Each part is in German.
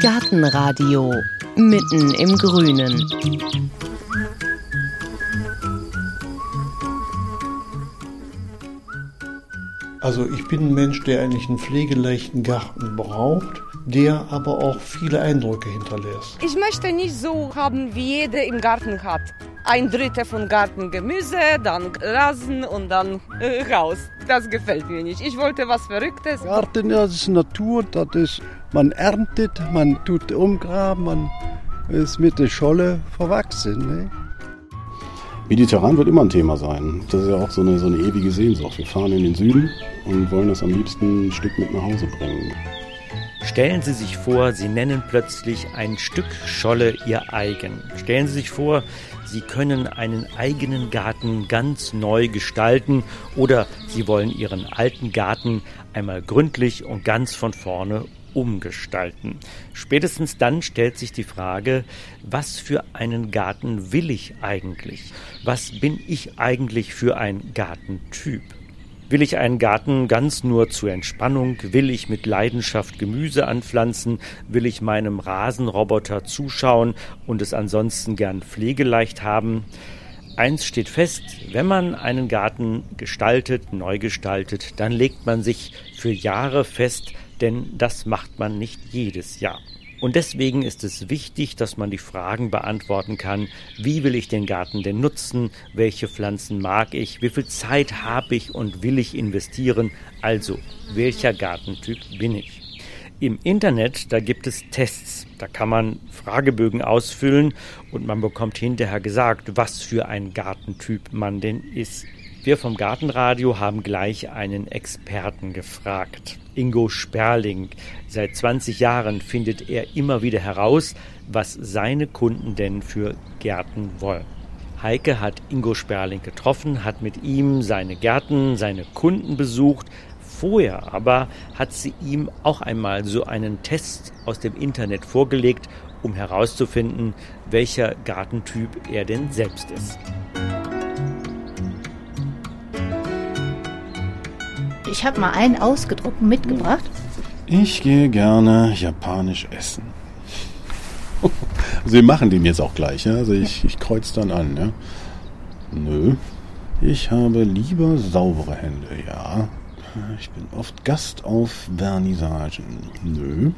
Gartenradio mitten im Grünen. Also ich bin ein Mensch, der eigentlich einen pflegeleichten Garten braucht, der aber auch viele Eindrücke hinterlässt. Ich möchte nicht so haben, wie jeder im Garten hat. Ein Drittel von Garten Gemüse, dann Rasen und dann äh, raus. Das gefällt mir nicht. Ich wollte was Verrücktes. Garten, das ist Natur, das ist, man erntet, man tut umgraben, man ist mit der Scholle verwachsen. Ne? Mediterran wird immer ein Thema sein. Das ist ja auch so eine, so eine ewige Sehnsucht. Wir fahren in den Süden und wollen das am liebsten ein Stück mit nach Hause bringen. Stellen Sie sich vor, Sie nennen plötzlich ein Stück Scholle Ihr eigen. Stellen Sie sich vor, Sie können einen eigenen Garten ganz neu gestalten oder Sie wollen Ihren alten Garten einmal gründlich und ganz von vorne umgestalten. Spätestens dann stellt sich die Frage, was für einen Garten will ich eigentlich? Was bin ich eigentlich für ein Gartentyp? Will ich einen Garten ganz nur zur Entspannung? Will ich mit Leidenschaft Gemüse anpflanzen? Will ich meinem Rasenroboter zuschauen und es ansonsten gern pflegeleicht haben? Eins steht fest, wenn man einen Garten gestaltet, neu gestaltet, dann legt man sich für Jahre fest, denn das macht man nicht jedes Jahr. Und deswegen ist es wichtig, dass man die Fragen beantworten kann, wie will ich den Garten denn nutzen, welche Pflanzen mag ich, wie viel Zeit habe ich und will ich investieren, also welcher Gartentyp bin ich. Im Internet, da gibt es Tests, da kann man Fragebögen ausfüllen und man bekommt hinterher gesagt, was für ein Gartentyp man denn ist. Wir vom Gartenradio haben gleich einen Experten gefragt. Ingo Sperling. Seit 20 Jahren findet er immer wieder heraus, was seine Kunden denn für Gärten wollen. Heike hat Ingo Sperling getroffen, hat mit ihm seine Gärten, seine Kunden besucht. Vorher aber hat sie ihm auch einmal so einen Test aus dem Internet vorgelegt, um herauszufinden, welcher Gartentyp er denn selbst ist. Ich habe mal einen ausgedruckt mitgebracht. Ich gehe gerne japanisch essen. also wir machen den jetzt auch gleich, ja? Also ich, ich kreuze dann an, ja. Nö. Ich habe lieber saubere Hände, ja. Ich bin oft Gast auf Vernissagen. Nö.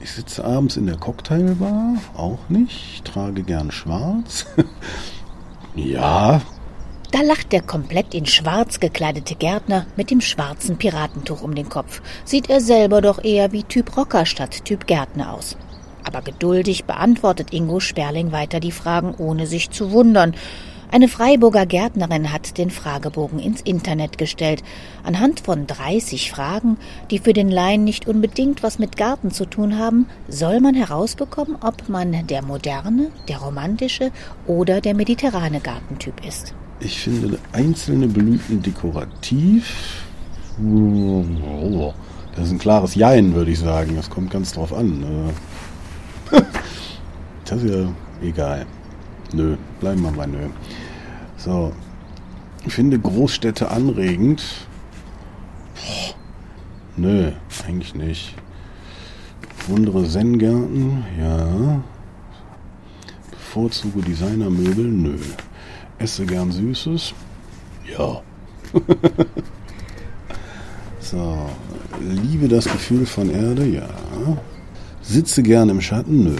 Ich sitze abends in der Cocktailbar. Auch nicht. Ich trage gern schwarz. ja, da lacht der komplett in schwarz gekleidete Gärtner mit dem schwarzen Piratentuch um den Kopf. Sieht er selber doch eher wie Typ Rocker statt Typ Gärtner aus. Aber geduldig beantwortet Ingo Sperling weiter die Fragen, ohne sich zu wundern. Eine Freiburger Gärtnerin hat den Fragebogen ins Internet gestellt. Anhand von 30 Fragen, die für den Laien nicht unbedingt was mit Garten zu tun haben, soll man herausbekommen, ob man der moderne, der romantische oder der mediterrane Gartentyp ist. Ich finde einzelne Blüten dekorativ. Das ist ein klares Jein, würde ich sagen. Das kommt ganz drauf an. Das ist ja egal. Nö, bleiben wir mal nö. So. Ich finde Großstädte anregend. Boah. Nö, eigentlich nicht. Wundere Zen-Gärten, ja. Bevorzuge Designermöbel, nö. Esse gern Süßes? Ja. so. Liebe das Gefühl von Erde? Ja. Sitze gern im Schatten? Nö.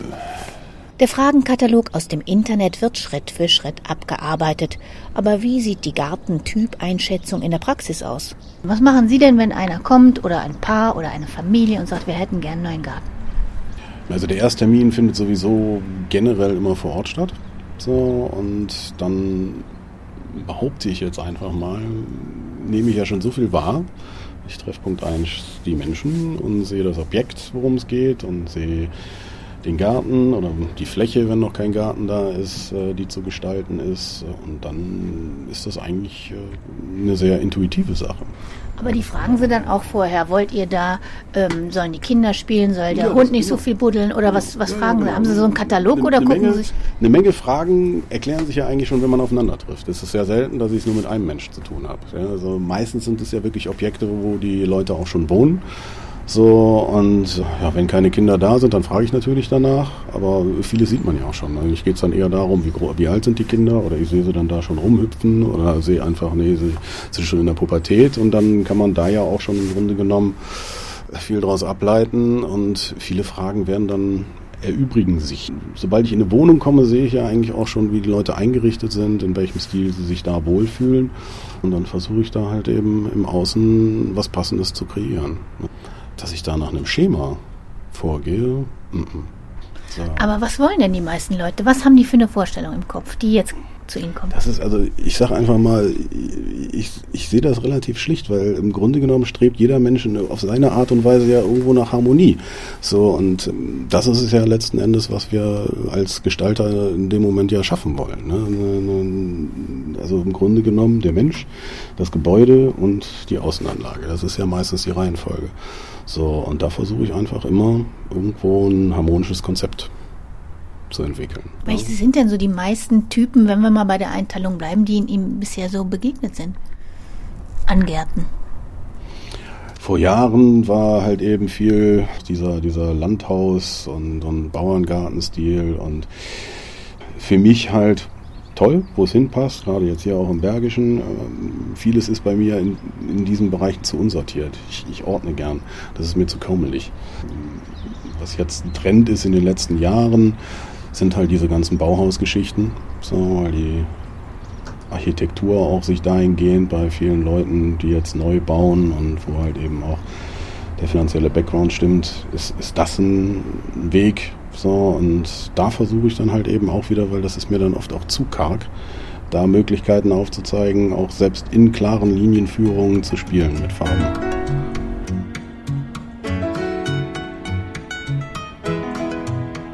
Der Fragenkatalog aus dem Internet wird Schritt für Schritt abgearbeitet. Aber wie sieht die Gartentyp-Einschätzung in der Praxis aus? Was machen Sie denn, wenn einer kommt oder ein Paar oder eine Familie und sagt, wir hätten gern einen neuen Garten? Also der Ersttermin findet sowieso generell immer vor Ort statt. So, und dann behaupte ich jetzt einfach mal, nehme ich ja schon so viel wahr. Ich treffe Punkt 1 die Menschen und sehe das Objekt, worum es geht und sehe den Garten oder die Fläche, wenn noch kein Garten da ist, äh, die zu gestalten ist. Und dann ist das eigentlich äh, eine sehr intuitive Sache. Aber die fragen sie dann auch vorher, wollt ihr da, ähm, sollen die Kinder spielen, soll der ja, Hund nicht so viel buddeln oder was, was ja, fragen sie? Haben sie so einen Katalog eine, oder eine gucken Menge, sich? Eine Menge Fragen erklären sich ja eigentlich schon, wenn man aufeinander trifft. Es ist sehr selten, dass ich es nur mit einem Mensch zu tun habe. also meistens sind es ja wirklich Objekte, wo die Leute auch schon wohnen. So, und ja, wenn keine Kinder da sind, dann frage ich natürlich danach. Aber vieles sieht man ja auch schon. Eigentlich geht es dann eher darum, wie, wie alt sind die Kinder oder ich sehe sie dann da schon rumhüpfen oder sehe einfach, nee, sie sind schon in der Pubertät und dann kann man da ja auch schon im Grunde genommen viel daraus ableiten und viele Fragen werden dann erübrigen sich. Sobald ich in eine Wohnung komme, sehe ich ja eigentlich auch schon, wie die Leute eingerichtet sind, in welchem Stil sie sich da wohlfühlen. Und dann versuche ich da halt eben im Außen was Passendes zu kreieren. Dass ich da nach einem Schema vorgehe. M -m. So. Aber was wollen denn die meisten Leute? Was haben die für eine Vorstellung im Kopf, die jetzt zu Ihnen kommen? Das ist also, ich sage einfach mal, ich, ich sehe das relativ schlicht, weil im Grunde genommen strebt jeder Mensch auf seine Art und Weise ja irgendwo nach Harmonie. So und ähm, das ist es ja letzten Endes, was wir als Gestalter in dem Moment ja schaffen wollen. Ne? Also im Grunde genommen der Mensch, das Gebäude und die Außenanlage. Das ist ja meistens die Reihenfolge. So, und da versuche ich einfach immer irgendwo ein harmonisches Konzept zu entwickeln. Welche sind denn so die meisten Typen, wenn wir mal bei der Einteilung bleiben, die ihm bisher so begegnet sind? An Gärten. Vor Jahren war halt eben viel dieser, dieser Landhaus- und, und Bauerngartenstil und für mich halt toll, wo es hinpasst, gerade jetzt hier auch im Bergischen. Ähm, vieles ist bei mir in, in diesen Bereichen zu unsortiert. Ich, ich ordne gern. Das ist mir zu kaumelig. Was jetzt ein Trend ist in den letzten Jahren, sind halt diese ganzen Bauhausgeschichten. So, weil die Architektur auch sich dahingehend bei vielen Leuten, die jetzt neu bauen und wo halt eben auch der finanzielle Background stimmt, ist, ist das ein Weg, so, und da versuche ich dann halt eben auch wieder, weil das ist mir dann oft auch zu karg, da Möglichkeiten aufzuzeigen, auch selbst in klaren Linienführungen zu spielen mit Farben.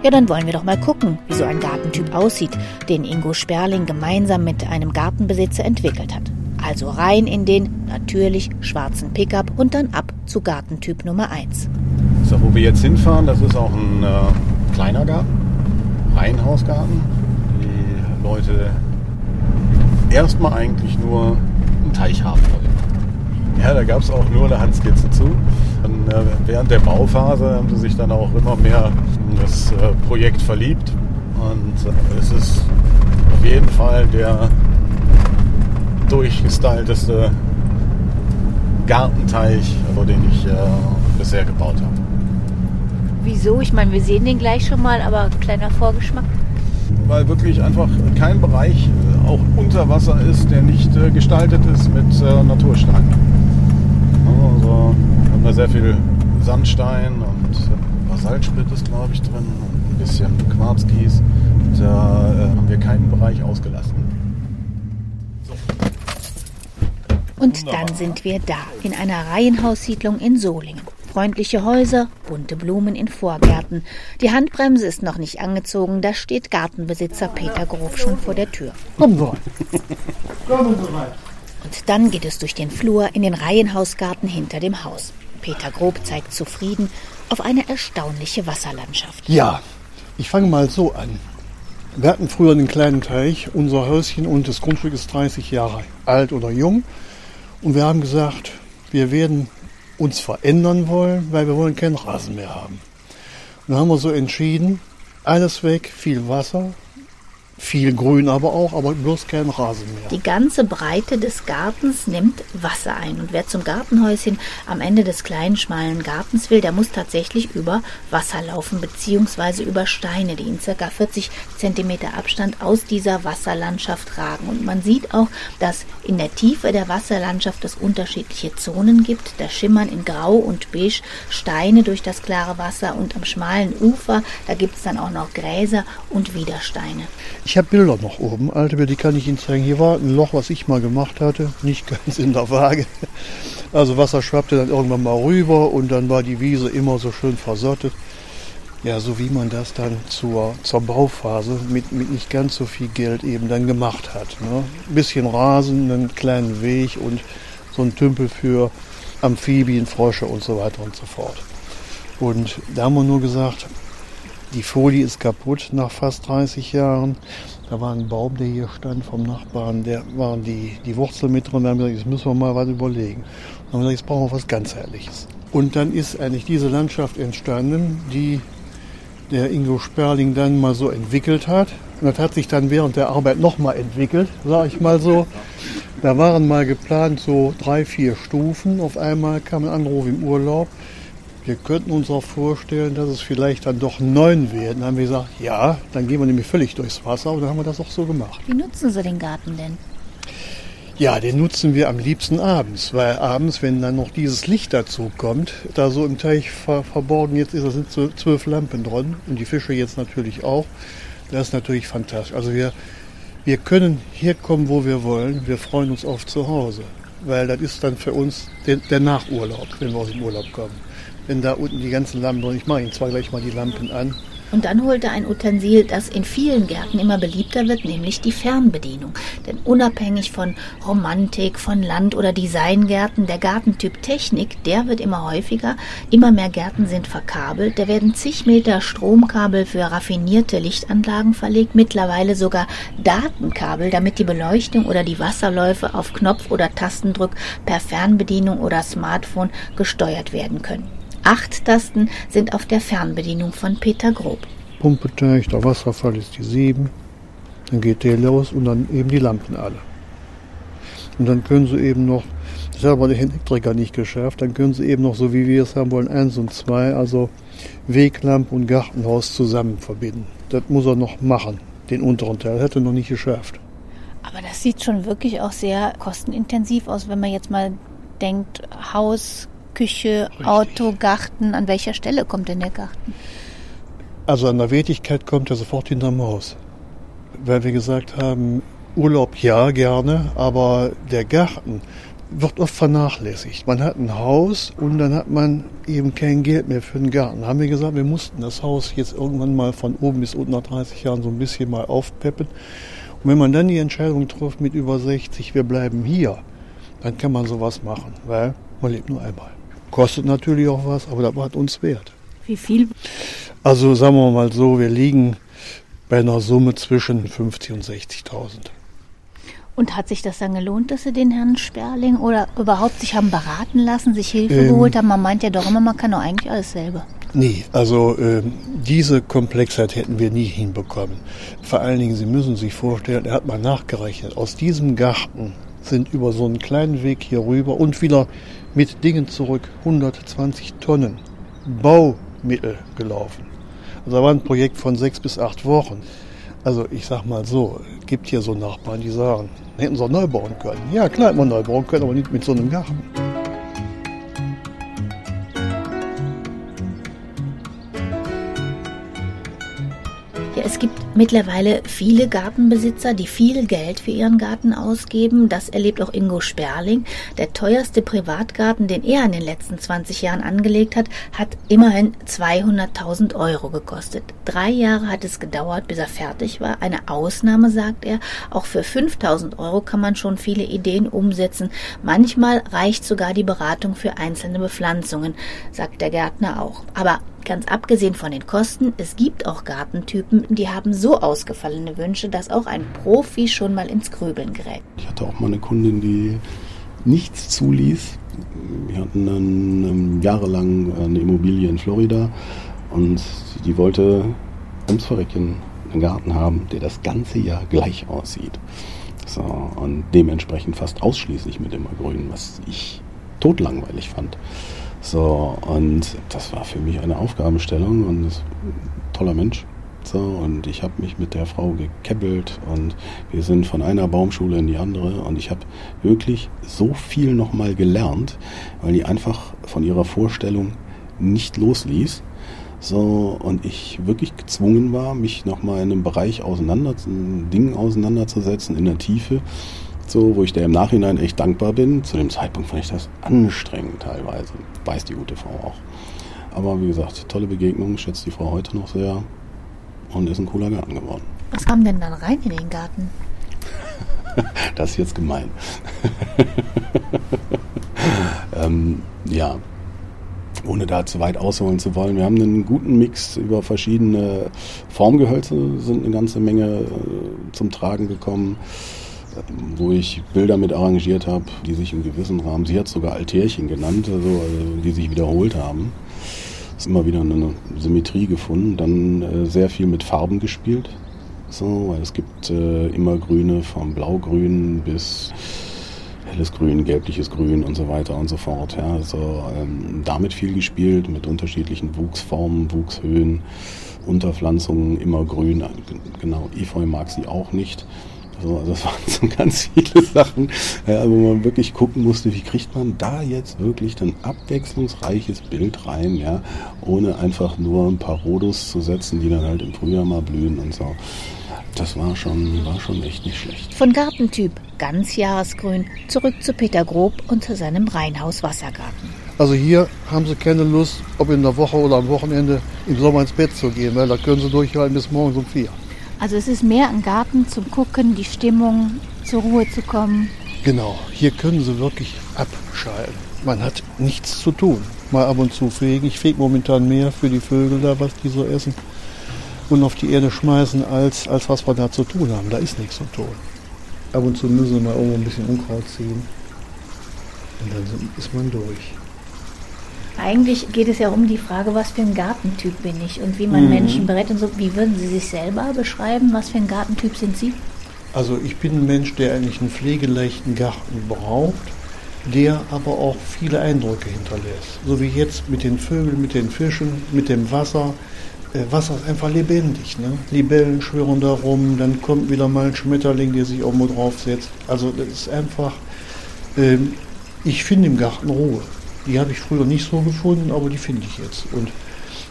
Ja, dann wollen wir doch mal gucken, wie so ein Gartentyp aussieht, den Ingo Sperling gemeinsam mit einem Gartenbesitzer entwickelt hat. Also rein in den natürlich schwarzen Pickup und dann ab zu Gartentyp Nummer 1. So, wo wir jetzt hinfahren, das ist auch ein äh, kleiner Garten, Reihenhausgarten. Die Leute erstmal eigentlich nur einen Teich haben wollen. Ja, da gab es auch nur eine Handskizze zu. Und, äh, während der Bauphase haben sie sich dann auch immer mehr in das äh, Projekt verliebt. Und äh, es ist auf jeden Fall der durchgestylteste Gartenteich, den ich äh, bisher gebaut habe. Wieso? Ich meine, wir sehen den gleich schon mal, aber kleiner Vorgeschmack. Weil wirklich einfach kein Bereich äh, auch unter Wasser ist, der nicht äh, gestaltet ist mit äh, Natursteinen. Also haben wir sehr viel Sandstein und Basaltsplit ist glaube ich drin und ein bisschen Quarzkies. Da haben wir keinen Bereich ausgelassen. Und dann sind wir da, in einer Reihenhaussiedlung in Solingen freundliche Häuser, bunte Blumen in Vorgärten. Die Handbremse ist noch nicht angezogen, da steht Gartenbesitzer Peter Grof schon vor der Tür. Kommen Sie Kommen Sie rein. Und dann geht es durch den Flur in den Reihenhausgarten hinter dem Haus. Peter Grob zeigt zufrieden auf eine erstaunliche Wasserlandschaft. Ja, ich fange mal so an. Wir hatten früher einen kleinen Teich, unser Häuschen und das Grundstück ist 30 Jahre alt oder jung. Und wir haben gesagt, wir werden uns verändern wollen, weil wir wollen keinen Rasen mehr haben. Und dann haben wir so entschieden, alles weg, viel Wasser, viel Grün aber auch, aber bloß kein Rasen mehr. Die ganze Breite des Gartens nimmt Wasser ein. Und wer zum Gartenhäuschen am Ende des kleinen, schmalen Gartens will, der muss tatsächlich über Wasser laufen, beziehungsweise über Steine, die in circa 40 Zentimeter Abstand aus dieser Wasserlandschaft ragen. Und man sieht auch, dass in der Tiefe der Wasserlandschaft es unterschiedliche Zonen gibt. Da schimmern in Grau und Beige Steine durch das klare Wasser und am schmalen Ufer, da gibt es dann auch noch Gräser und Widersteine. Ich habe Bilder noch oben, alte Bilder, die kann ich Ihnen zeigen. Hier war ein Loch, was ich mal gemacht hatte, nicht ganz in der Waage. Also Wasser schwappte dann irgendwann mal rüber und dann war die Wiese immer so schön versottet. Ja, so wie man das dann zur, zur Bauphase mit, mit nicht ganz so viel Geld eben dann gemacht hat. Ne? Ein bisschen Rasen, einen kleinen Weg und so ein Tümpel für Amphibien, Frösche und so weiter und so fort. Und da haben wir nur gesagt, die Folie ist kaputt nach fast 30 Jahren. Da war ein Baum, der hier stand vom Nachbarn, der waren die, die Wurzeln mit drin. Da haben wir gesagt, jetzt müssen wir mal was überlegen. Dann haben wir gesagt, jetzt brauchen wir was ganzheitliches. Und dann ist eigentlich diese Landschaft entstanden, die der Ingo Sperling dann mal so entwickelt hat. Und das hat sich dann während der Arbeit nochmal entwickelt, sage ich mal so. Da waren mal geplant so drei, vier Stufen. Auf einmal kam ein Anruf im Urlaub. Wir könnten uns auch vorstellen, dass es vielleicht dann doch neun werden. Dann haben wir gesagt, ja, dann gehen wir nämlich völlig durchs Wasser und dann haben wir das auch so gemacht. Wie nutzen Sie den Garten denn? Ja, den nutzen wir am liebsten abends, weil abends, wenn dann noch dieses Licht dazu kommt, da so im Teich ver verborgen jetzt ist, da sind so zwölf Lampen drin und die Fische jetzt natürlich auch. Das ist natürlich fantastisch. Also wir, wir können hier kommen, wo wir wollen. Wir freuen uns auf zu Hause, weil das ist dann für uns der, der Nachurlaub, wenn wir aus dem Urlaub kommen. Wenn da unten die ganzen Lampen ich mache Ihnen zwar gleich mal die Lampen an, Und dann holt er ein Utensil, das in vielen Gärten immer beliebter wird, nämlich die Fernbedienung. Denn unabhängig von Romantik, von Land- oder Designgärten, der Gartentyp Technik, der wird immer häufiger. Immer mehr Gärten sind verkabelt. Da werden zig Meter Stromkabel für raffinierte Lichtanlagen verlegt, mittlerweile sogar Datenkabel, damit die Beleuchtung oder die Wasserläufe auf Knopf- oder Tastendruck per Fernbedienung oder Smartphone gesteuert werden können. Acht Tasten sind auf der Fernbedienung von Peter Grob. Pumpeteich, der Wasserfall ist die 7. Dann geht der los und dann eben die Lampen alle. Und dann können sie eben noch, das hat aber der Elektriker nicht geschafft, dann können sie eben noch, so wie wir es haben wollen, 1 und 2, also Weglampe und Gartenhaus zusammen verbinden. Das muss er noch machen, den unteren Teil. Hat er noch nicht geschafft. Aber das sieht schon wirklich auch sehr kostenintensiv aus, wenn man jetzt mal denkt, Haus, Küche, Auto, Garten. An welcher Stelle kommt denn der Garten? Also an der Wertigkeit kommt er sofort hinterm Haus. Weil wir gesagt haben, Urlaub ja gerne, aber der Garten wird oft vernachlässigt. Man hat ein Haus und dann hat man eben kein Geld mehr für den Garten. Haben wir gesagt, wir mussten das Haus jetzt irgendwann mal von oben bis unten nach 30 Jahren so ein bisschen mal aufpeppen. Und wenn man dann die Entscheidung trifft mit über 60, wir bleiben hier, dann kann man sowas machen, weil man lebt nur einmal. Kostet natürlich auch was, aber das war uns wert. Wie viel? Also sagen wir mal so, wir liegen bei einer Summe zwischen 50 und 60.000. Und hat sich das dann gelohnt, dass Sie den Herrn Sperling oder überhaupt sich haben beraten lassen, sich Hilfe Ähm. geholt haben? Man meint ja doch immer, man kann doch eigentlich alles selber. Nee, also ähm, diese Komplexheit hätten wir nie hinbekommen. Vor allen Dingen, Sie müssen sich vorstellen, er hat mal nachgerechnet, aus diesem Garten sind über so einen kleinen Weg hier rüber und wieder mit Dingen zurück 120 Tonnen Baumittel gelaufen. Also da war ein Projekt von sechs bis acht Wochen. Also ich sag mal so, gibt hier so Nachbarn, die sagen, hätten sie auch neu bauen können. Ja klar, hätten wir neu bauen können, aber nicht mit so einem Garten. Es gibt mittlerweile viele Gartenbesitzer, die viel Geld für ihren Garten ausgeben. Das erlebt auch Ingo Sperling. Der teuerste Privatgarten, den er in den letzten 20 Jahren angelegt hat, hat immerhin 200.000 Euro gekostet. Drei Jahre hat es gedauert, bis er fertig war. Eine Ausnahme, sagt er. Auch für 5.000 Euro kann man schon viele Ideen umsetzen. Manchmal reicht sogar die Beratung für einzelne Bepflanzungen, sagt der Gärtner auch. Aber Ganz abgesehen von den Kosten, es gibt auch Gartentypen, die haben so ausgefallene Wünsche, dass auch ein Profi schon mal ins Grübeln gerät. Ich hatte auch mal eine Kundin, die nichts zuließ. Wir hatten dann ähm, jahrelang eine Immobilie in Florida und die wollte ums Verrecken einen Garten haben, der das ganze Jahr gleich aussieht. So, und dementsprechend fast ausschließlich mit Immergrün, was ich totlangweilig fand. So, und das war für mich eine Aufgabenstellung und das, toller Mensch. So, und ich habe mich mit der Frau gekebbelt und wir sind von einer Baumschule in die andere und ich habe wirklich so viel nochmal gelernt, weil die einfach von ihrer Vorstellung nicht losließ. So, und ich wirklich gezwungen war, mich nochmal in einem Bereich auseinander, Dingen auseinanderzusetzen, in der Tiefe, so, wo ich der im Nachhinein echt dankbar bin. Zu dem Zeitpunkt fand ich das anstrengend teilweise. Weiß die gute Frau auch. Aber wie gesagt, tolle Begegnung, schätzt die Frau heute noch sehr und ist ein cooler Garten geworden. Was kam denn dann rein in den Garten? Das ist jetzt gemein. ähm, ja, ohne da zu weit ausholen zu wollen. Wir haben einen guten Mix über verschiedene Formgehölze, sind eine ganze Menge äh, zum Tragen gekommen. Wo ich Bilder mit arrangiert habe, die sich im gewissen Rahmen, sie hat sogar Altärchen genannt, also, also die sich wiederholt haben. Ist immer wieder eine Symmetrie gefunden. Dann äh, sehr viel mit Farben gespielt. So, weil es gibt äh, immer Grüne vom Blaugrün bis helles Grün, gelbliches Grün und so weiter und so fort. Ja, also ähm, damit viel gespielt mit unterschiedlichen Wuchsformen, Wuchshöhen, Unterpflanzungen, immer grün. Genau, Efeu mag sie auch nicht. So, also das waren so ganz viele Sachen, ja, wo man wirklich gucken musste, wie kriegt man da jetzt wirklich ein abwechslungsreiches Bild rein, ja, ohne einfach nur ein paar Rhodus zu setzen, die dann halt im Frühjahr mal blühen und so. Das war schon, war schon echt nicht schlecht. Von Gartentyp ganz Jahresgrün zurück zu Peter Grob und seinem Rheinhaus Wassergarten. Also hier haben sie keine Lust, ob in der Woche oder am Wochenende im Sommer ins Bett zu gehen, weil da können sie durchhalten bis morgens um vier. Also es ist mehr ein Garten zum Gucken, die Stimmung, zur Ruhe zu kommen. Genau, hier können sie wirklich abschalten. Man hat nichts zu tun. Mal ab und zu fegen. Ich fege momentan mehr für die Vögel da, was die so essen. Und auf die Erde schmeißen, als, als was wir da zu tun haben. Da ist nichts zu tun. Ab und zu müssen sie mal irgendwo ein bisschen Unkraut ziehen. Und dann ist man durch. Eigentlich geht es ja um die Frage, was für ein Gartentyp bin ich und wie man mhm. Menschen berät und so. Wie würden Sie sich selber beschreiben? Was für ein Gartentyp sind Sie? Also ich bin ein Mensch, der eigentlich einen pflegeleichten Garten braucht, der aber auch viele Eindrücke hinterlässt. So wie jetzt mit den Vögeln, mit den Fischen, mit dem Wasser. Äh, Wasser ist einfach lebendig. Ne? Libellen schwirren da rum, dann kommt wieder mal ein Schmetterling, der sich irgendwo draufsetzt. Also das ist einfach, äh, ich finde im Garten Ruhe. Die habe ich früher nicht so gefunden, aber die finde ich jetzt. Und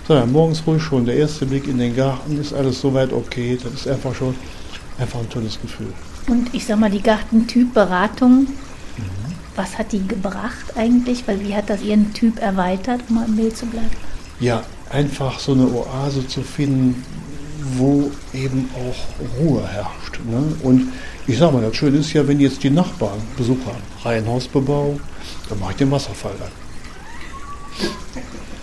ja, morgens ruhig schon, der erste Blick in den Garten ist alles soweit okay. Das ist einfach schon einfach ein tolles Gefühl. Und ich sag mal, die Gartentyp-Beratung, mhm. was hat die gebracht eigentlich? Weil wie hat das ihren Typ erweitert, um mal im Bild zu bleiben? Ja, einfach so eine Oase zu finden, wo eben auch Ruhe herrscht. Ne? Und ich sag mal, das Schöne ist ja, wenn jetzt die Nachbarn Besuch haben, Reihenhausbebauung, dann mache ich den Wasserfall an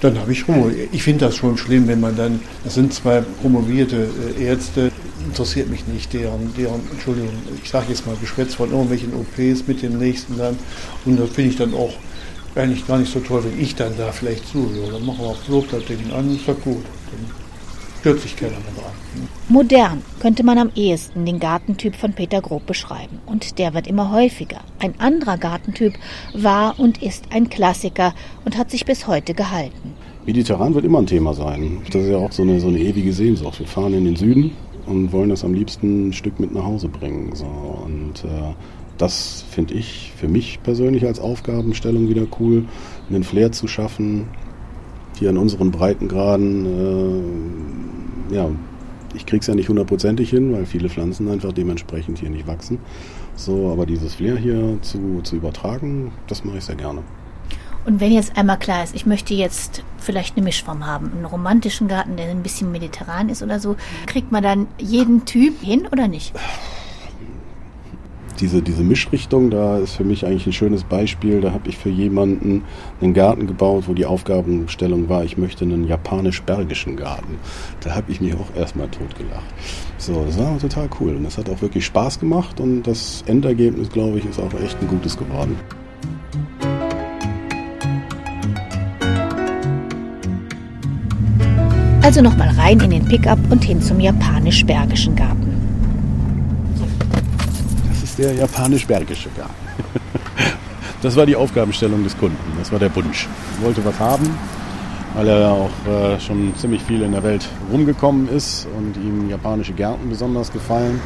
dann habe ich Ruhe. Ich finde das schon schlimm, wenn man dann, das sind zwei promovierte äh, Ärzte, interessiert mich nicht, deren, deren Entschuldigung, ich sage jetzt mal Geschwätz von irgendwelchen OPs mit dem nächsten dann. Und das finde ich dann auch eigentlich gar nicht so toll, wenn ich dann da vielleicht zuhöre. Dann machen wir auch das Ding an, ist doch gut. Dann stört sich keiner mehr dran. Modern könnte man am ehesten den Gartentyp von Peter Grob beschreiben. Und der wird immer häufiger. Ein anderer Gartentyp war und ist ein Klassiker und hat sich bis heute gehalten. Mediterran wird immer ein Thema sein. Das ist ja auch so eine, so eine ewige Sehnsucht. Wir fahren in den Süden und wollen das am liebsten ein Stück mit nach Hause bringen. So. Und äh, das finde ich für mich persönlich als Aufgabenstellung wieder cool, einen Flair zu schaffen, hier in unseren Breitengraden äh, ja, ich kriege es ja nicht hundertprozentig hin, weil viele Pflanzen einfach dementsprechend hier nicht wachsen. So, aber dieses Flair hier zu, zu übertragen, das mache ich sehr gerne. Und wenn jetzt einmal klar ist, ich möchte jetzt vielleicht eine Mischform haben, einen romantischen Garten, der ein bisschen mediterran ist oder so, kriegt man dann jeden Typ hin oder nicht? Diese, diese Mischrichtung, da ist für mich eigentlich ein schönes Beispiel. Da habe ich für jemanden einen Garten gebaut, wo die Aufgabenstellung war, ich möchte einen japanisch-bergischen Garten. Da habe ich mich auch erstmal totgelacht. So, das war total cool und das hat auch wirklich Spaß gemacht und das Endergebnis, glaube ich, ist auch echt ein gutes geworden. Also nochmal rein in den Pickup und hin zum japanisch-bergischen Garten ist der japanisch-bergische Garten. Das war die Aufgabenstellung des Kunden, das war der Wunsch. Er wollte was haben, weil er auch äh, schon ziemlich viel in der Welt rumgekommen ist und ihm japanische Gärten besonders gefallen.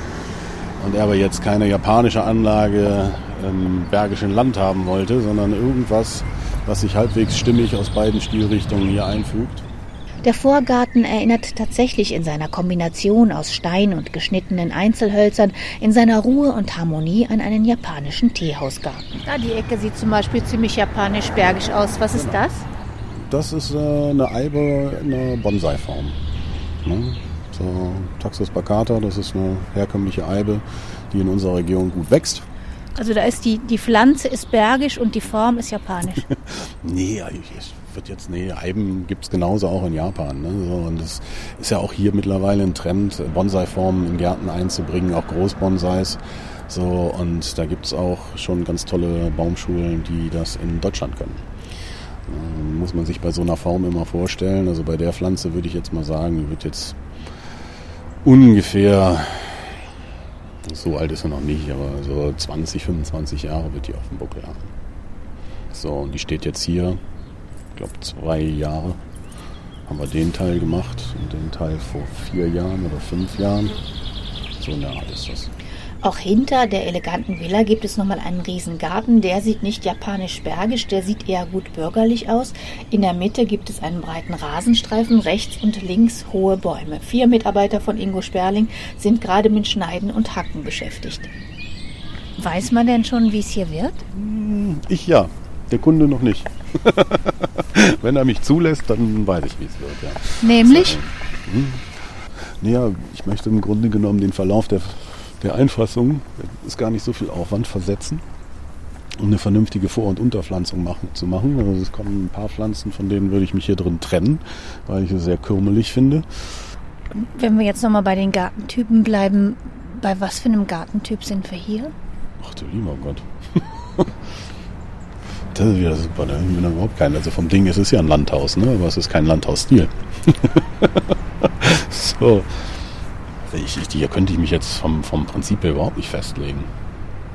Und er aber jetzt keine japanische Anlage im bergischen Land haben wollte, sondern irgendwas, was sich halbwegs stimmig aus beiden Stilrichtungen hier einfügt. Der Vorgarten erinnert tatsächlich in seiner Kombination aus Stein und geschnittenen Einzelhölzern, in seiner Ruhe und Harmonie an einen japanischen Teehausgarten. Da die Ecke sieht zum Beispiel ziemlich japanisch-bergisch aus. Was ist das? Das ist äh, eine Eibe in einer Bonsai-Form. Ne? So, Taxus baccata, das ist eine herkömmliche Eibe, die in unserer Region gut wächst. Also da ist die, die Pflanze ist bergisch und die Form ist japanisch. Nee, ich wird jetzt, nee, Eiben gibt's genauso auch in Japan. Ne? So, und es ist ja auch hier mittlerweile ein Trend, Bonsai-Formen in Gärten einzubringen, auch Großbonsais. So, und da gibt's auch schon ganz tolle Baumschulen, die das in Deutschland können. Ähm, muss man sich bei so einer Form immer vorstellen. Also bei der Pflanze würde ich jetzt mal sagen, die wird jetzt ungefähr, so alt ist er noch nicht, aber so 20, 25 Jahre wird die auf dem Buckel haben. So, und die steht jetzt hier, ich glaube zwei Jahre haben wir den Teil gemacht und den Teil vor vier Jahren oder fünf Jahren. So eine Art ist das. Auch hinter der eleganten Villa gibt es nochmal einen riesen Garten. Der sieht nicht japanisch-bergisch, der sieht eher gut bürgerlich aus. In der Mitte gibt es einen breiten Rasenstreifen, rechts und links hohe Bäume. Vier Mitarbeiter von Ingo Sperling sind gerade mit Schneiden und Hacken beschäftigt. Weiß man denn schon, wie es hier wird? Ich ja, der Kunde noch nicht. Wenn er mich zulässt, dann weiß ich, wie es wird. Ja. Nämlich? Naja, ich möchte im Grunde genommen den Verlauf der, der Einfassung, ist gar nicht so viel Aufwand, versetzen, um eine vernünftige Vor- und Unterpflanzung machen, zu machen. Also es kommen ein paar Pflanzen, von denen würde ich mich hier drin trennen, weil ich es sehr kürmelig finde. Wenn wir jetzt nochmal bei den Gartentypen bleiben, bei was für einem Gartentyp sind wir hier? Ach du lieber Gott. Das ist wieder super, ne? Ich bin da überhaupt kein, also vom Ding ist es ja ein Landhaus, ne? Aber es ist kein Landhausstil. so. Ich, ich, hier könnte ich mich jetzt vom, vom Prinzip her überhaupt nicht festlegen.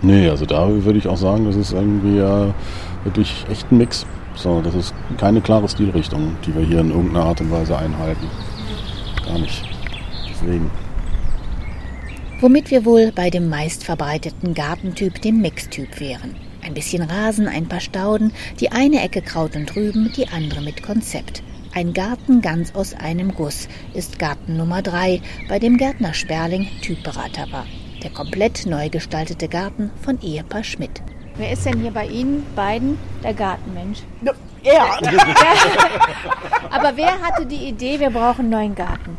Nee, also da würde ich auch sagen, das ist irgendwie ja wirklich echt ein Mix. So, das ist keine klare Stilrichtung, die wir hier in irgendeiner Art und Weise einhalten. Gar nicht. Deswegen. Womit wir wohl bei dem meistverbreiteten Gartentyp, dem Mixtyp, wären. Ein bisschen Rasen, ein paar Stauden, die eine Ecke Kraut und Rüben, die andere mit Konzept. Ein Garten ganz aus einem Guss ist Garten Nummer drei, bei dem Gärtner Sperling Typberater war. Der komplett neu gestaltete Garten von Ehepaar Schmidt. Wer ist denn hier bei Ihnen beiden der Gartenmensch? Ja, Aber wer hatte die Idee, wir brauchen einen neuen Garten?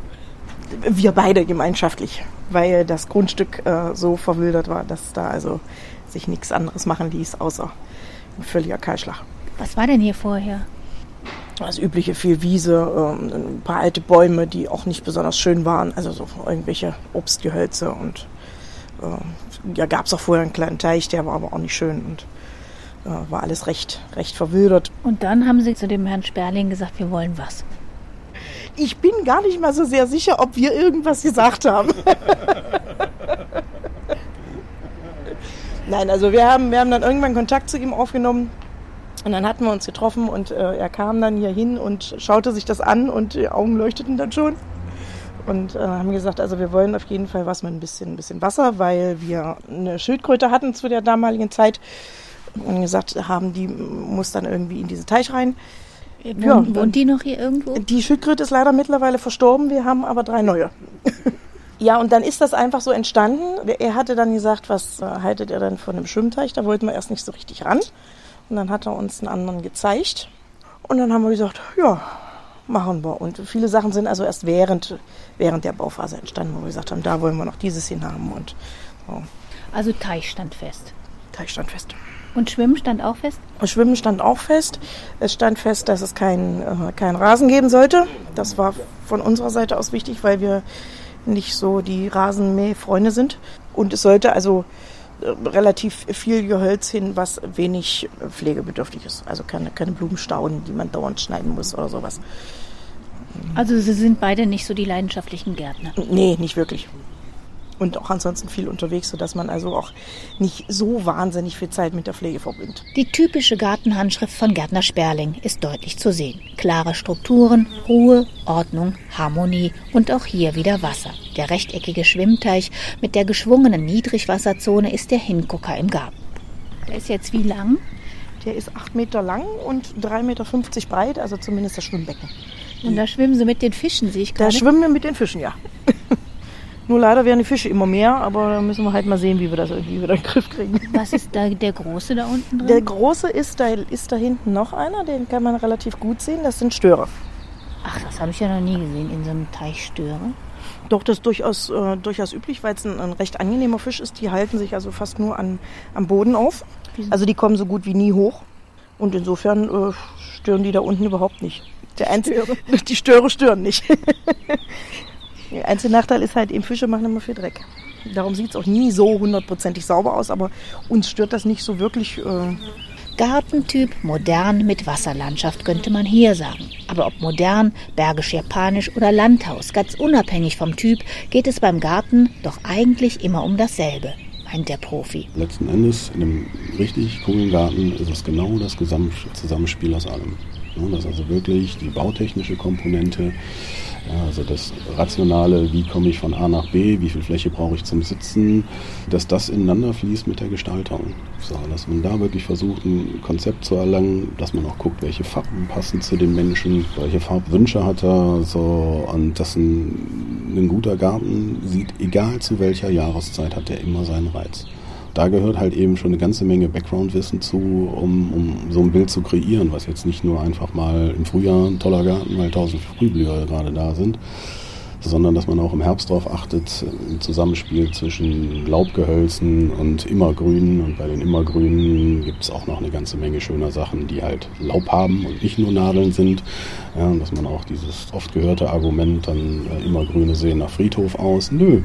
wir beide gemeinschaftlich, weil das Grundstück äh, so verwildert war, dass da also sich nichts anderes machen ließ, außer ein völliger Kahlschlag. Was war denn hier vorher? Das übliche viel Wiese, ähm, ein paar alte Bäume, die auch nicht besonders schön waren, also so irgendwelche Obstgehölze und äh, ja, gab es auch vorher einen kleinen Teich, der war aber auch nicht schön und äh, war alles recht, recht verwildert. Und dann haben Sie zu dem Herrn Sperling gesagt, wir wollen was. Ich bin gar nicht mal so sehr sicher, ob wir irgendwas gesagt haben. Nein, also wir haben, wir haben dann irgendwann Kontakt zu ihm aufgenommen und dann hatten wir uns getroffen und äh, er kam dann hier hin und schaute sich das an und die Augen leuchteten dann schon. Und äh, haben gesagt, also wir wollen auf jeden Fall was mit ein bisschen, ein bisschen Wasser, weil wir eine Schildkröte hatten zu der damaligen Zeit. Und gesagt haben, die muss dann irgendwie in diesen Teich rein. Wohnt, Ja, wohnt die noch hier irgendwo? Die Schildkröte ist leider mittlerweile verstorben, wir haben aber drei neue. ja, und dann ist das einfach so entstanden. Er hatte dann gesagt, was äh, haltet ihr denn von dem Schwimmteich? Da wollten wir erst nicht so richtig ran. Und dann hat er uns einen anderen gezeigt. Und dann haben wir gesagt, ja, machen wir. Und viele Sachen sind also erst während, während der Bauphase entstanden, wo wir gesagt haben, da wollen wir noch dieses hin haben. Und so, Also Teich stand fest. Teich stand fest. Und Schwimmen stand auch fest? Schwimmen stand auch fest. Es stand fest, dass es keinen äh, keinen Rasen geben sollte. Das war von unserer Seite aus wichtig, weil wir nicht so die Rasenmähfreunde sind. Und es sollte also äh, relativ viel Gehölz hin, was wenig äh, pflegebedürftig ist. Also keine, keine Blumenstauden, die man dauernd schneiden muss oder sowas. Also Sie sind beide nicht so die leidenschaftlichen Gärtner. Nee, nicht wirklich. Und auch ansonsten viel unterwegs, sodass man also auch nicht so wahnsinnig viel Zeit mit der Pflege verbringt. Die typische Gartenhandschrift von Gärtner Sperling ist deutlich zu sehen. Klare Strukturen, Ruhe, Ordnung, Harmonie und auch hier wieder Wasser. Der rechteckige Schwimmteich mit der geschwungenen Niedrigwasserzone ist der Hingucker im Garten. Der ist jetzt wie lang? Der ist acht Meter lang und 3,50 Meter breit, also zumindest das Schwimmbecken. Und da schwimmen Sie mit den Fischen, sehe ich Da gerade. schwimmen wir mit den Fischen, ja. Nur leider werden die Fische immer mehr, aber da müssen wir halt mal sehen, wie wir das irgendwie wieder in den Griff kriegen. Was ist da der Große da unten drin? Der große ist da, ist da hinten noch einer, den kann man relativ gut sehen. Das sind Störe. Ach, das habe ich ja noch nie gesehen in so einem Teich Störe. Doch, das ist durchaus, äh, durchaus üblich, weil es ein, ein recht angenehmer Fisch ist. Die halten sich also fast nur an, am Boden auf. Also die kommen so gut wie nie hoch. Und insofern äh, stören die da unten überhaupt nicht. Der einzige, die Störe stören nicht. Der einzige Nachteil ist halt, eben Fische machen immer viel Dreck. Darum sieht es auch nie so hundertprozentig sauber aus, aber uns stört das nicht so wirklich. Äh Gartentyp modern mit Wasserlandschaft könnte man hier sagen. Aber ob modern, bergisch-japanisch oder Landhaus, ganz unabhängig vom Typ, geht es beim Garten doch eigentlich immer um dasselbe, meint der Profi. Letzten Endes, in einem richtig coolen Garten ist es genau das Zusammenspiel aus allem. Das ist also wirklich die bautechnische Komponente, ja, also das Rationale, wie komme ich von A nach B, wie viel Fläche brauche ich zum Sitzen, dass das ineinander fließt mit der Gestaltung. So, dass man da wirklich versucht, ein Konzept zu erlangen, dass man auch guckt, welche Farben passen zu den Menschen, welche Farbwünsche hat er, so, und dass ein, ein guter Garten sieht, egal zu welcher Jahreszeit, hat er immer seinen Reiz da gehört halt eben schon eine ganze Menge Background-Wissen zu, um, um so ein Bild zu kreieren, was jetzt nicht nur einfach mal im Frühjahr ein toller Garten, weil tausend Frühblüher gerade da sind, sondern dass man auch im Herbst darauf achtet, im Zusammenspiel zwischen Laubgehölzen und Immergrünen. Und bei den Immergrünen gibt es auch noch eine ganze Menge schöner Sachen, die halt Laub haben und nicht nur Nadeln sind. Ja, dass man auch dieses oft gehörte Argument, dann äh, Immergrüne sehen nach Friedhof aus. Nö,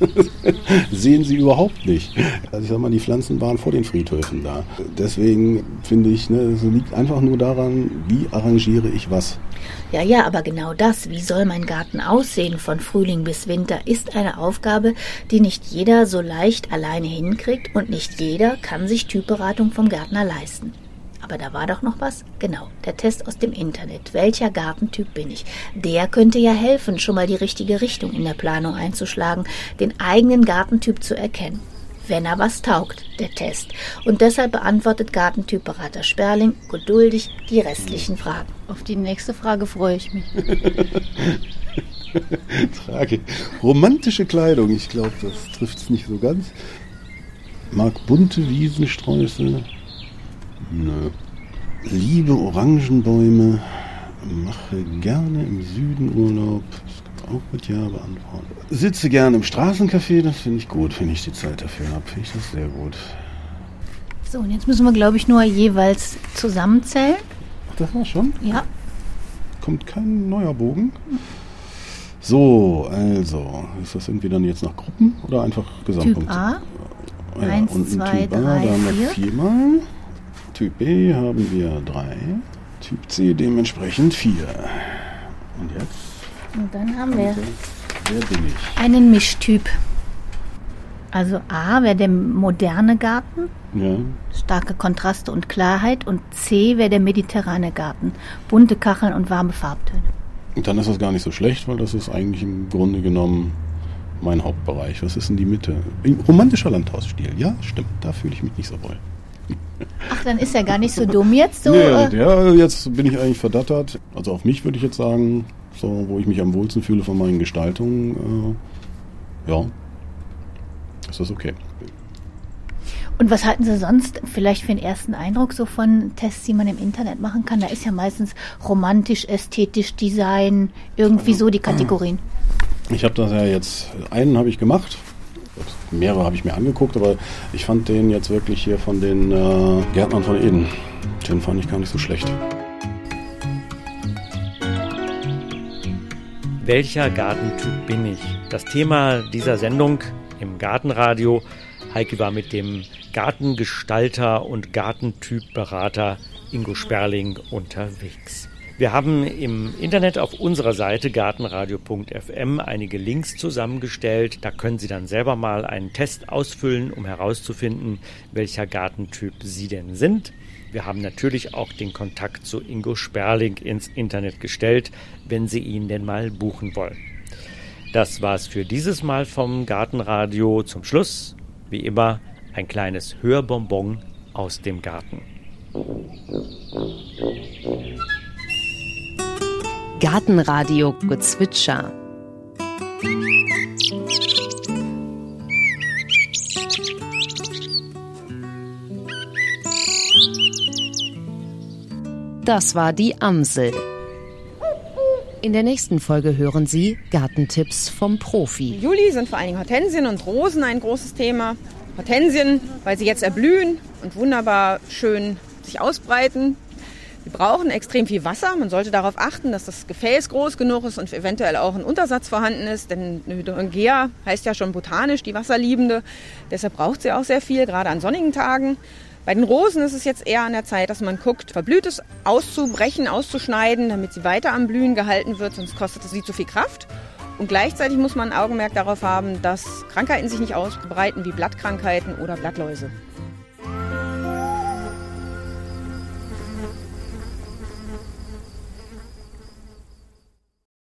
sehen sie überhaupt nicht. Also ich sag mal, die Pflanzen waren vor den Friedhöfen da. Deswegen finde ich, ne, es liegt einfach nur daran, wie arrangiere ich was. Ja, ja, aber genau das, wie soll mein Garten aussehen von Frühling bis Winter, ist eine Aufgabe, die nicht jeder so leicht alleine hinkriegt und nicht jeder kann sich Typberatung vom Gärtner leisten. Aber da war doch noch was? Genau, der Test aus dem Internet. Welcher Gartentyp bin ich? Der könnte ja helfen, schon mal die richtige Richtung in der Planung einzuschlagen, den eigenen Gartentyp zu erkennen. Wenn er was taugt, der Test. Und deshalb beantwortet Gartentypberater Sperling geduldig die restlichen Fragen. Auf die nächste Frage freue ich mich. Trage romantische Kleidung. Ich glaube, das trifft es nicht so ganz. Mag bunte Wiesensträuße, Nö. Liebe Orangenbäume, mache gerne im Süden Urlaub. Das kann man auch mit Ja beantworten. Sitze gerne im Straßencafé, das finde ich gut, wenn ich die Zeit dafür habe. Finde ich das sehr gut. So, und jetzt müssen wir, glaube ich, nur jeweils zusammenzählen. Ach, das war schon? Ja. Kommt kein neuer Bogen? So, also, ist das irgendwie dann jetzt nach Gruppen oder einfach Gesamtpunkt? Typ A. Ja, Eins, und ein zwei, Typ A, drei, da haben wir vier. viermal. Typ B haben wir drei. Typ C dementsprechend vier. Und jetzt, Und dann haben wir wer bin ich? einen Mischtyp. Also A wäre der moderne Garten, Ja, starke Kontraste und Klarheit. Und C wäre der mediterrane Garten, bunte Kacheln und warme Farbtöne. und dann ist das gar nicht so schlecht, weil das ist eigentlich im Grunde genommen mein Hauptbereich. Was ist denn die Mitte? Romantischer Landhausstil. Ja, stimmt. Da fühle ich mich nicht so wohl. Ach, dann ist er gar nicht so dumm jetzt. So, nee, äh, ja, jetzt bin ich eigentlich verdattert. Also auf mich würde ich jetzt sagen, so wo ich mich am wohlsten fühle von meinen Gestaltungen, äh, ja, ist das okay. Und was halten Sie sonst vielleicht für den ersten Eindruck so von Tests, die man im Internet machen kann? Da ist ja meistens romantisch, ästhetisch, Design, irgendwie so die Kategorien. Ich habe das ja jetzt, einen habe ich gemacht, mehrere habe ich mir angeguckt, aber ich fand den jetzt wirklich hier von den äh, Gärtnern von Eden, den fand ich gar nicht so schlecht. Welcher Gartentyp bin ich? Das Thema dieser Sendung im Gartenradio. Heike war mit dem Gartengestalter und Gartentypberater Ingo Sperling unterwegs. Wir haben im Internet auf unserer Seite gartenradio.fm einige Links zusammengestellt. Da können Sie dann selber mal einen Test ausfüllen, um herauszufinden, welcher Gartentyp Sie denn sind. Wir haben natürlich auch den Kontakt zu Ingo Sperling ins Internet gestellt, wenn Sie ihn denn mal buchen wollen. Das war's für dieses Mal vom Gartenradio. Zum Schluss, wie immer, ein kleines Hörbonbon aus dem Garten. Gartenradio Gezwitscher. Das war die Amsel. In der nächsten Folge hören Sie Gartentipps vom Profi. Im Juli sind vor allen Dingen Hortensien und Rosen ein großes Thema. Hortensien, weil sie jetzt erblühen und wunderbar schön sich ausbreiten. Die brauchen extrem viel Wasser. Man sollte darauf achten, dass das Gefäß groß genug ist und eventuell auch ein Untersatz vorhanden ist. Denn eine Hydrangea heißt ja schon botanisch, die Wasserliebende. Deshalb braucht sie auch sehr viel, gerade an sonnigen Tagen. Bei den Rosen ist es jetzt eher an der Zeit, dass man guckt, Verblühtes auszubrechen, auszuschneiden, damit sie weiter am Blühen gehalten wird, sonst kostet sie zu viel Kraft. Und gleichzeitig muss man ein Augenmerk darauf haben, dass Krankheiten sich nicht ausbreiten wie Blattkrankheiten oder Blattläuse.